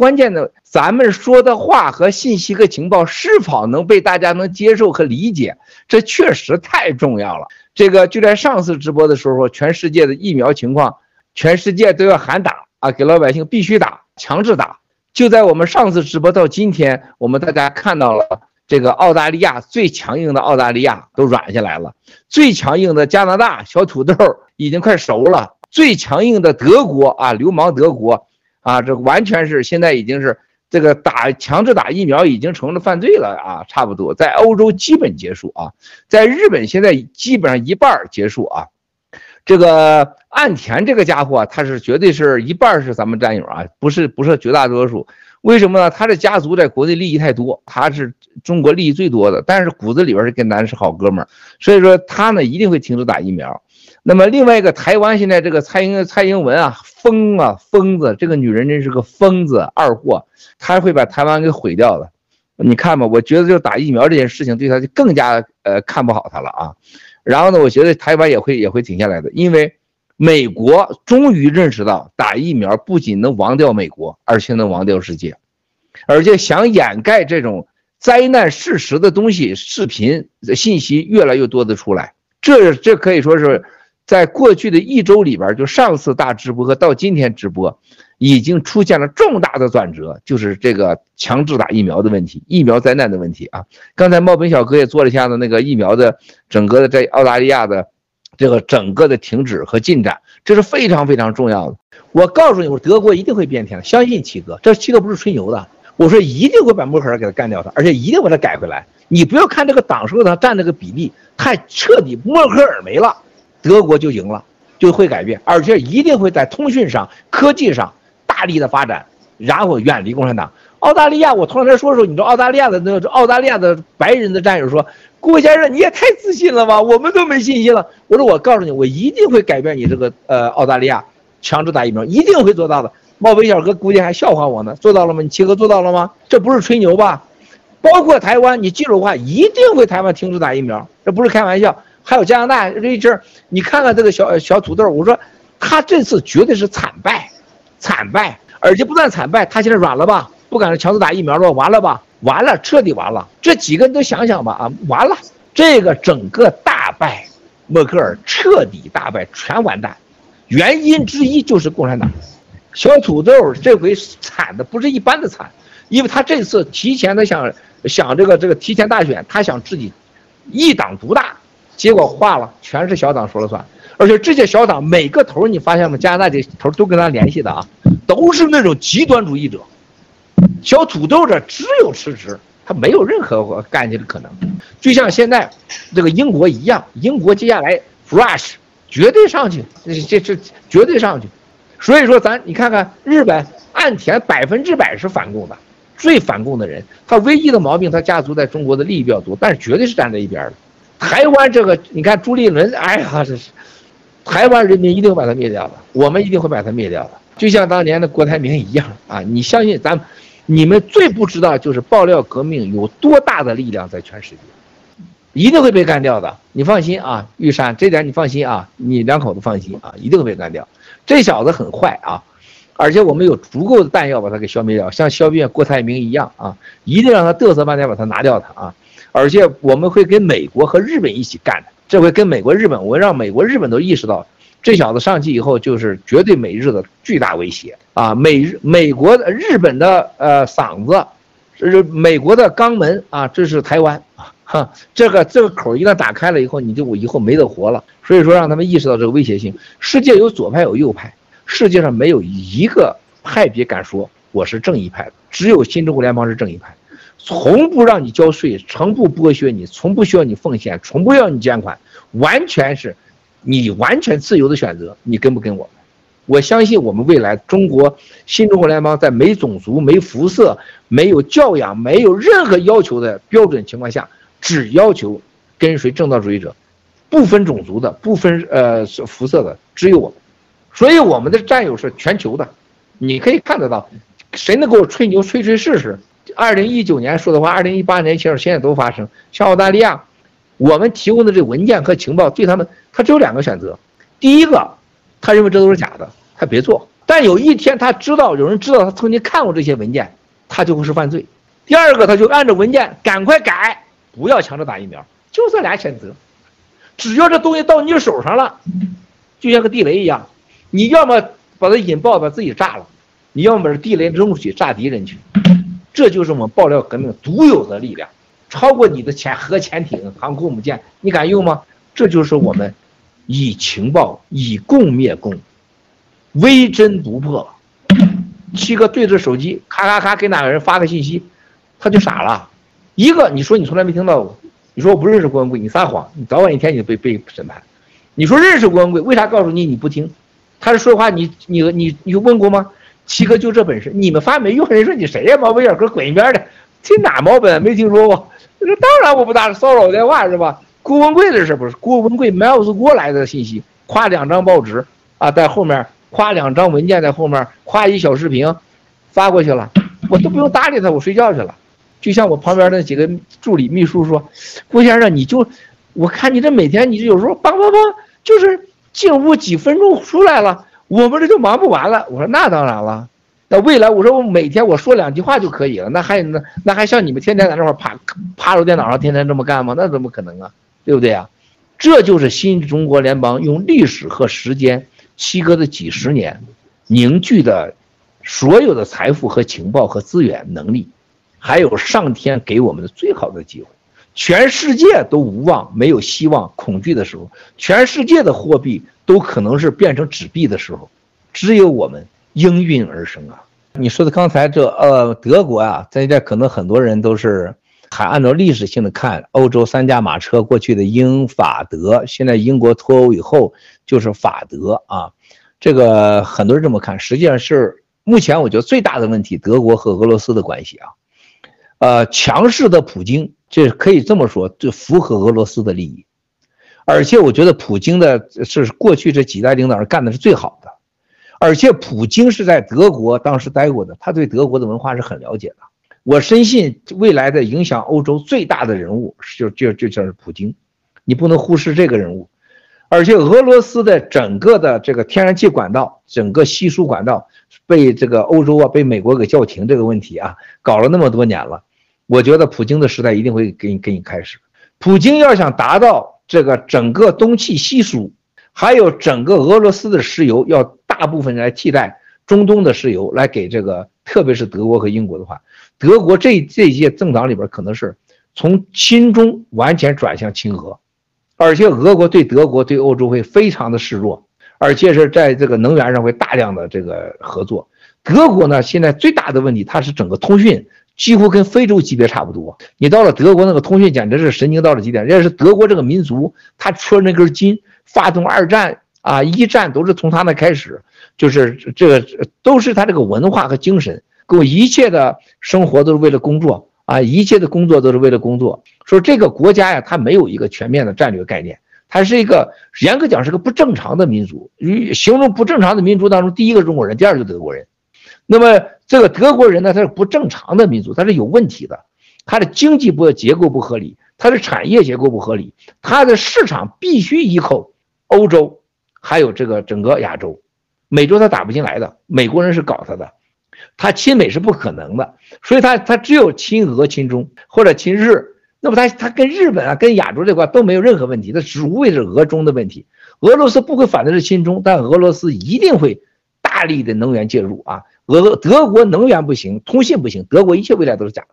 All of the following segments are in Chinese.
关键的，咱们说的话和信息和情报是否能被大家能接受和理解，这确实太重要了。这个就在上次直播的时候，全世界的疫苗情况，全世界都要喊打啊，给老百姓必须打，强制打。就在我们上次直播到今天，我们大家看到了这个澳大利亚最强硬的澳大利亚都软下来了，最强硬的加拿大小土豆已经快熟了，最强硬的德国啊，流氓德国。啊，这完全是现在已经是这个打强制打疫苗已经成了犯罪了啊！差不多在欧洲基本结束啊，在日本现在基本上一半结束啊。这个岸田这个家伙，他是绝对是一半是咱们战友啊，不是不是绝大多数。为什么呢？他的家族在国内利益太多，他是中国利益最多的，但是骨子里边是跟咱是好哥们儿，所以说他呢一定会停止打疫苗。那么另外一个台湾现在这个蔡英蔡英文啊，疯啊疯子，这个女人真是个疯子二货，她会把台湾给毁掉的。你看吧，我觉得就打疫苗这件事情对她就更加呃看不好她了啊。然后呢，我觉得台湾也会也会停下来的，因为美国终于认识到打疫苗不仅能亡掉美国，而且能亡掉世界，而且想掩盖这种灾难事实的东西，视频信息越来越多的出来，这这可以说是。在过去的一周里边，就上次大直播和到今天直播，已经出现了重大的转折，就是这个强制打疫苗的问题，疫苗灾难的问题啊。刚才茂本小哥也做了一下子那个疫苗的整个的在澳大利亚的这个整个的停止和进展，这是非常非常重要的。我告诉你，我德国一定会变天的，相信七哥，这七哥不是吹牛的，我说一定会把默克尔给他干掉他，而且一定把他改回来。你不要看这个党数他占这个比例太彻底，默克尔没了。德国就赢了，就会改变，而且一定会在通讯上、科技上大力的发展，然后远离共产党。澳大利亚，我同样在说的时候，你知道澳大利亚的那个澳大利亚的白人的战友说：“郭先生，你也太自信了吧，我们都没信心了。”我说：“我告诉你，我一定会改变你这个呃澳大利亚强制打疫苗，一定会做到的。”茂威小哥估计还笑话我呢，做到了吗？你七哥做到了吗？这不是吹牛吧？包括台湾，你记住话，一定会台湾停止打疫苗，这不是开玩笑。还有加拿大这一阵你看看这个小小土豆，我说他这次绝对是惨败，惨败，而且不但惨败，他现在软了吧？不敢强制打疫苗了，完了吧？完了，彻底完了。这几个人都想想吧，啊，完了，这个整个大败，默克尔彻底大败，全完蛋。原因之一就是共产党。小土豆这回惨的不是一般的惨，因为他这次提前的想想这个这个提前大选，他想自己一党独大。结果化了，全是小党说了算，而且这些小党每个头你发现吗？加拿大这头都跟他联系的啊，都是那种极端主义者。小土豆这只有辞职，他没有任何干去的可能。就像现在这个英国一样，英国接下来 fresh 绝对上去，这这这绝对上去。所以说咱你看看日本岸田百分之百是反共的，最反共的人。他唯一的毛病，他家族在中国的利益比较多，但是绝对是站在一边的。台湾这个，你看朱立伦，哎呀，这是台湾人民一定会把他灭掉的，我们一定会把他灭掉的，就像当年的郭台铭一样啊！你相信咱，你们最不知道就是爆料革命有多大的力量在全世界，一定会被干掉的，你放心啊，玉山，这点你放心啊，你两口子放心啊，一定会被干掉。这小子很坏啊，而且我们有足够的弹药把他给消灭掉，像消灭郭台铭一样啊，一定让他嘚瑟半天把他拿掉他啊！而且我们会跟美国和日本一起干的，这回跟美国、日本，我让美国、日本都意识到，这小子上去以后就是绝对美日的巨大威胁啊！美日、美国的、日本的呃嗓子，这是美国的肛门啊！这是台湾啊！哈，这个这个口一旦打开了以后，你就以后没得活了。所以说，让他们意识到这个威胁性。世界有左派有右派，世界上没有一个派别敢说我是正义派的，只有新中国联邦是正义派。从不让你交税，从不剥削你，从不需要你奉献，从不要你捐款，完全是，你完全自由的选择。你跟不跟我们？我相信我们未来中国新中国联邦在没种族、没肤色、没有教养、没有任何要求的标准情况下，只要求跟随正道主义者，不分种族的、不分呃肤色的，只有我们。所以我们的战友是全球的，你可以看得到，谁能给我吹牛吹吹试试？二零一九年说的话，二零一八年其实现在都发生。像澳大利亚，我们提供的这文件和情报，对他们，他只有两个选择：第一个，他认为这都是假的，他别做；但有一天他知道有人知道他曾经看过这些文件，他就会是犯罪。第二个，他就按照文件赶快改，不要强制打疫苗，就这俩选择。只要这东西到你手上了，就像个地雷一样，你要么把它引爆，把自己炸了，你要么把地雷扔出去炸敌人去。这就是我们爆料革命独有的力量，超过你的潜核潜艇、航空母舰，你敢用吗？这就是我们以情报以共灭共，微针不破。七哥对着手机，咔咔咔给哪个人发个信息，他就傻了。一个你说你从来没听到过，你说我不认识郭文贵，你撒谎，你早晚一天你就被被审判。你说认识郭文贵，为啥告诉你你不听？他是说话你你你你问过吗？七哥就这本事，你们发没用。人说你谁呀？毛本小哥滚一边的，听哪毛本？没听说过。那当然我不打骚扰电话是吧？郭文贵的事不是郭文贵 mails 过来的信息，夸两张报纸啊，在后面夸两张文件在后面，夸一小视频发过去了，我都不用搭理他，我睡觉去了。就像我旁边那几个助理秘书说，郭先生你就，我看你这每天你这有时候梆梆梆，就是进屋几分钟出来了，我们这就忙不完了。我说那当然了，那未来我说我每天我说两句话就可以了，那还那那还像你们天天在那块趴趴着电脑上天天这么干吗？那怎么可能啊？对不对啊？这就是新中国联邦用历史和时间，七哥的几十年凝聚的所有的财富和情报和资源能力，还有上天给我们的最好的机会。全世界都无望、没有希望、恐惧的时候，全世界的货币都可能是变成纸币的时候，只有我们应运而生啊！你说的刚才这呃，德国啊，在这可能很多人都是。还按照历史性的看，欧洲三驾马车过去的英法德，现在英国脱欧以后就是法德啊，这个很多人这么看，实际上是目前我觉得最大的问题，德国和俄罗斯的关系啊，呃，强势的普京，这可以这么说，这符合俄罗斯的利益，而且我觉得普京的是过去这几代领导人干的是最好的，而且普京是在德国当时待过的，他对德国的文化是很了解的。我深信未来的影响欧洲最大的人物就就就就是普京，你不能忽视这个人物，而且俄罗斯的整个的这个天然气管道，整个稀疏管道被这个欧洲啊被美国给叫停这个问题啊，搞了那么多年了，我觉得普京的时代一定会给你给你开始。普京要想达到这个整个东契西输，还有整个俄罗斯的石油要大部分来替代中东的石油来给这个，特别是德国和英国的话。德国这这些政党里边可能是从亲中完全转向亲俄，而且俄国对德国对欧洲会非常的示弱，而且是在这个能源上会大量的这个合作。德国呢，现在最大的问题，它是整个通讯几乎跟非洲级别差不多。你到了德国那个通讯简直是神经到了极点。要是德国这个民族，他戳那根筋，发动二战啊一战都是从他那开始，就是这个都是他这个文化和精神。我一切的生活都是为了工作啊，一切的工作都是为了工作。说这个国家呀，它没有一个全面的战略概念，它是一个严格讲是个不正常的民族。形容不正常的民族当中，第一个中国人，第二个德国人。那么这个德国人呢，他是不正常的民族，他是有问题的，他的经济不结构不合理，他的产业结构不合理，他的市场必须依靠欧洲，还有这个整个亚洲，美洲他打不进来的，美国人是搞他的。他亲美是不可能的，所以他他只有亲俄、亲中或者亲日。那么他他跟日本啊、跟亚洲这块都没有任何问题，他只无非是俄中的问题。俄罗斯不会反对是亲中，但俄罗斯一定会大力的能源介入啊。俄德国能源不行，通信不行，德国一切未来都是假的。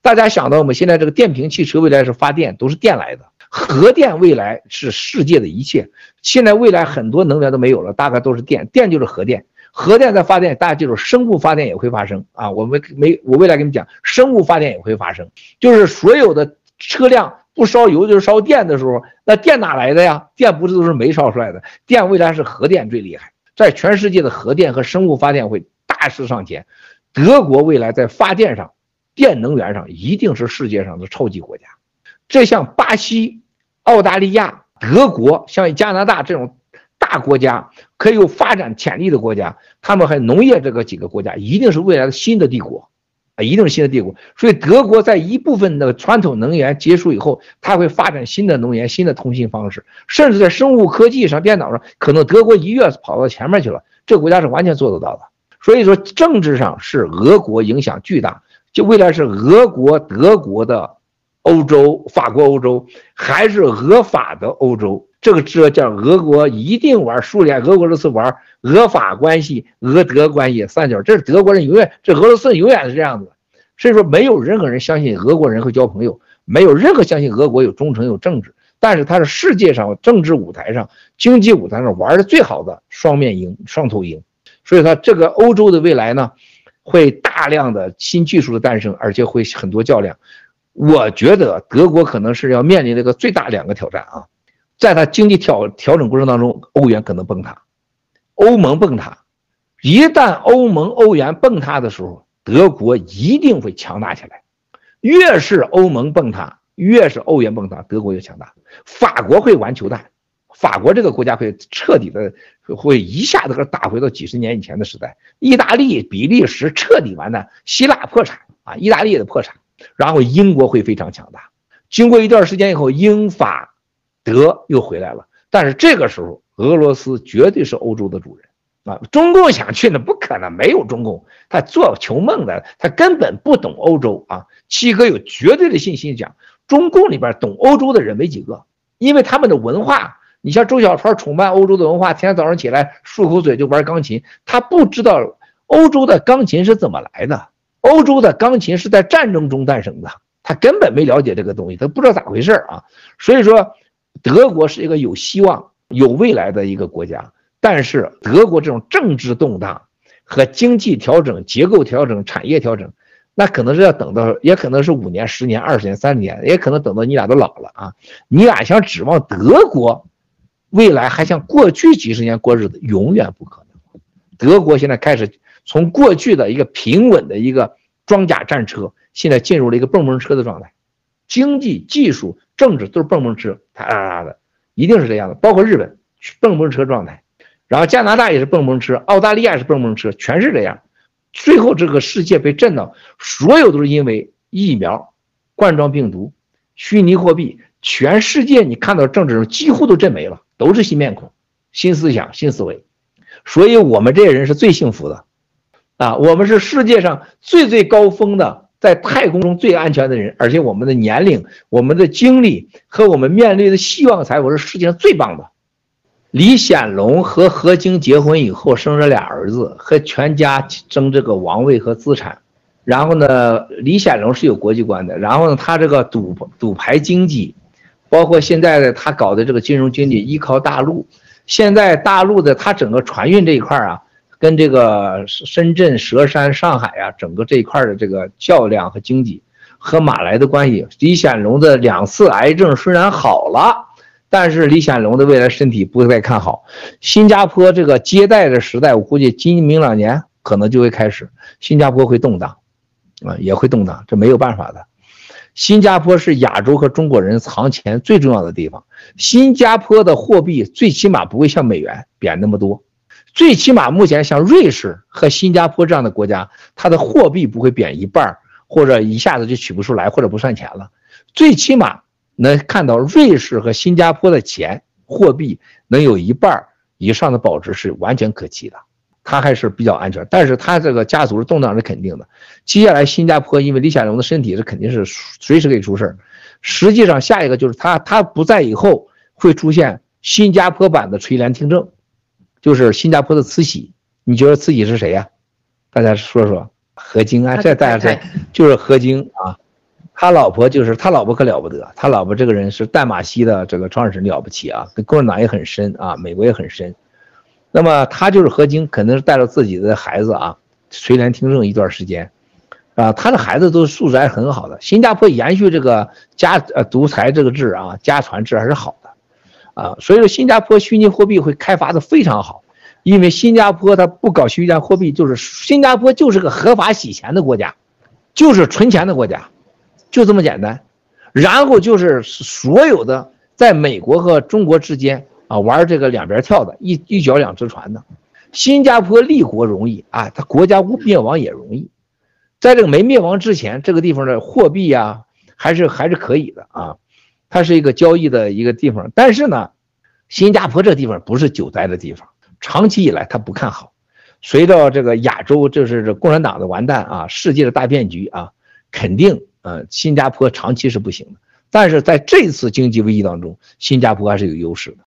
大家想到我们现在这个电瓶汽车未来是发电，都是电来的，核电未来是世界的一切。现在未来很多能源都没有了，大概都是电，电就是核电。核电在发电，大家记住，生物发电也会发生啊！我们没，我未来跟你讲，生物发电也会发生，就是所有的车辆不烧油就是烧电的时候，那电哪来的呀？电不是都是煤烧出来的？电未来是核电最厉害，在全世界的核电和生物发电会大势上前。德国未来在发电上、电能源上一定是世界上的超级国家。这像巴西、澳大利亚、德国，像加拿大这种。大国家可以有发展潜力的国家，他们还农业这个几个国家，一定是未来的新的帝国，啊，一定是新的帝国。所以德国在一部分的传统能源结束以后，它会发展新的能源、新的通信方式，甚至在生物科技上、电脑上，可能德国一跃跑到前面去了。这个国家是完全做得到的。所以说，政治上是俄国影响巨大，就未来是俄国、德国的欧洲、法国欧洲，还是俄法的欧洲？这个这叫俄国一定玩苏联，俄国这次玩俄法关系、俄德关系三角，这是德国人永远，这俄罗斯永远是这样子。所以说，没有任何人相信俄国人会交朋友，没有任何相信俄国有忠诚有政治。但是它是世界上政治舞台上、经济舞台上玩的最好的双面鹰、双头鹰。所以说，这个欧洲的未来呢，会大量的新技术的诞生，而且会很多较量。我觉得德国可能是要面临这个最大两个挑战啊。在它经济调调整过程当中，欧元可能崩塌，欧盟崩塌。一旦欧盟、欧元崩塌的时候，德国一定会强大起来。越是欧盟崩塌，越是欧元崩塌，德国越强大。法国会玩球蛋，法国这个国家会彻底的会一下子给打回到几十年以前的时代。意大利、比利时彻底完蛋，希腊破产啊，意大利的破产。然后英国会非常强大。经过一段时间以后，英法。德又回来了，但是这个时候，俄罗斯绝对是欧洲的主人啊！中共想去呢，不可能，没有中共，他做球梦的，他根本不懂欧洲啊！七哥有绝对的信心讲，中共里边懂欧洲的人没几个，因为他们的文化，你像周小川崇拜欧洲的文化，天天早上起来漱口嘴就玩钢琴，他不知道欧洲的钢琴是怎么来的，欧洲的钢琴是在战争中诞生的，他根本没了解这个东西，他不知道咋回事啊！所以说。德国是一个有希望、有未来的一个国家，但是德国这种政治动荡和经济调整、结构调整、产业调整，那可能是要等到，也可能是五年、十年、二十年、三十年，也可能等到你俩都老了啊！你俩想指望德国未来还像过去几十年过日子，永远不可能。德国现在开始从过去的一个平稳的一个装甲战车，现在进入了一个蹦蹦车的状态。经济、技术、政治都是蹦蹦车，哒哒哒的，一定是这样的。包括日本，蹦蹦车状态，然后加拿大也是蹦蹦车，澳大利亚是蹦蹦车，全是这样。最后这个世界被震到，所有都是因为疫苗、冠状病毒、虚拟货币，全世界你看到政治几乎都震没了，都是新面孔、新思想、新思维。所以我们这些人是最幸福的，啊，我们是世界上最最高峰的。在太空中最安全的人，而且我们的年龄、我们的经历和我们面对的希望财富是世界上最棒的。李显龙和何晶结婚以后生了俩儿子，和全家争这个王位和资产。然后呢，李显龙是有国际观的。然后呢，他这个赌赌牌经济，包括现在的他搞的这个金融经济，依靠大陆。现在大陆的他整个船运这一块啊。跟这个深圳、佘山、上海啊，整个这一块的这个较量和经济和马来的关系，李显龙的两次癌症虽然好了，但是李显龙的未来身体不会再看好。新加坡这个接待的时代，我估计今明两年可能就会开始，新加坡会动荡，啊，也会动荡，这没有办法的。新加坡是亚洲和中国人藏钱最重要的地方，新加坡的货币最起码不会像美元贬那么多。最起码目前像瑞士和新加坡这样的国家，它的货币不会贬一半，或者一下子就取不出来，或者不算钱了。最起码能看到瑞士和新加坡的钱货币能有一半以上的保值是完全可期的，它还是比较安全。但是他这个家族的动荡是肯定的。接下来新加坡因为李显龙的身体是肯定是随时可以出事儿。实际上下一个就是他他不在以后会出现新加坡版的垂帘听政。就是新加坡的慈禧，你觉得慈禧是谁呀？大家说说，何晶啊，这大家这就是何晶啊，他老婆就是他老婆可了不得，他老婆这个人是淡马锡的这个创始人了不起啊，跟共产党也很深啊，美国也很深。那么他就是何晶，可能是带着自己的孩子啊，垂帘听政一段时间，啊，他的孩子都素质还很好的。新加坡延续这个家呃独裁这个制啊，家传制还是好的。啊，所以说新加坡虚拟货币会开发的非常好，因为新加坡它不搞虚拟货币，就是新加坡就是个合法洗钱的国家，就是存钱的国家，就这么简单。然后就是所有的在美国和中国之间啊玩这个两边跳的，一一脚两只船的。新加坡立国容易啊，它国家灭亡也容易。在这个没灭亡之前，这个地方的货币啊，还是还是可以的啊，它是一个交易的一个地方。但是呢，新加坡这个地方不是久待的地方，长期以来他不看好。随着这个亚洲就是这共产党的完蛋啊，世界的大变局啊，肯定呃新加坡长期是不行的。但是在这次经济危机当中，新加坡还是有优势的。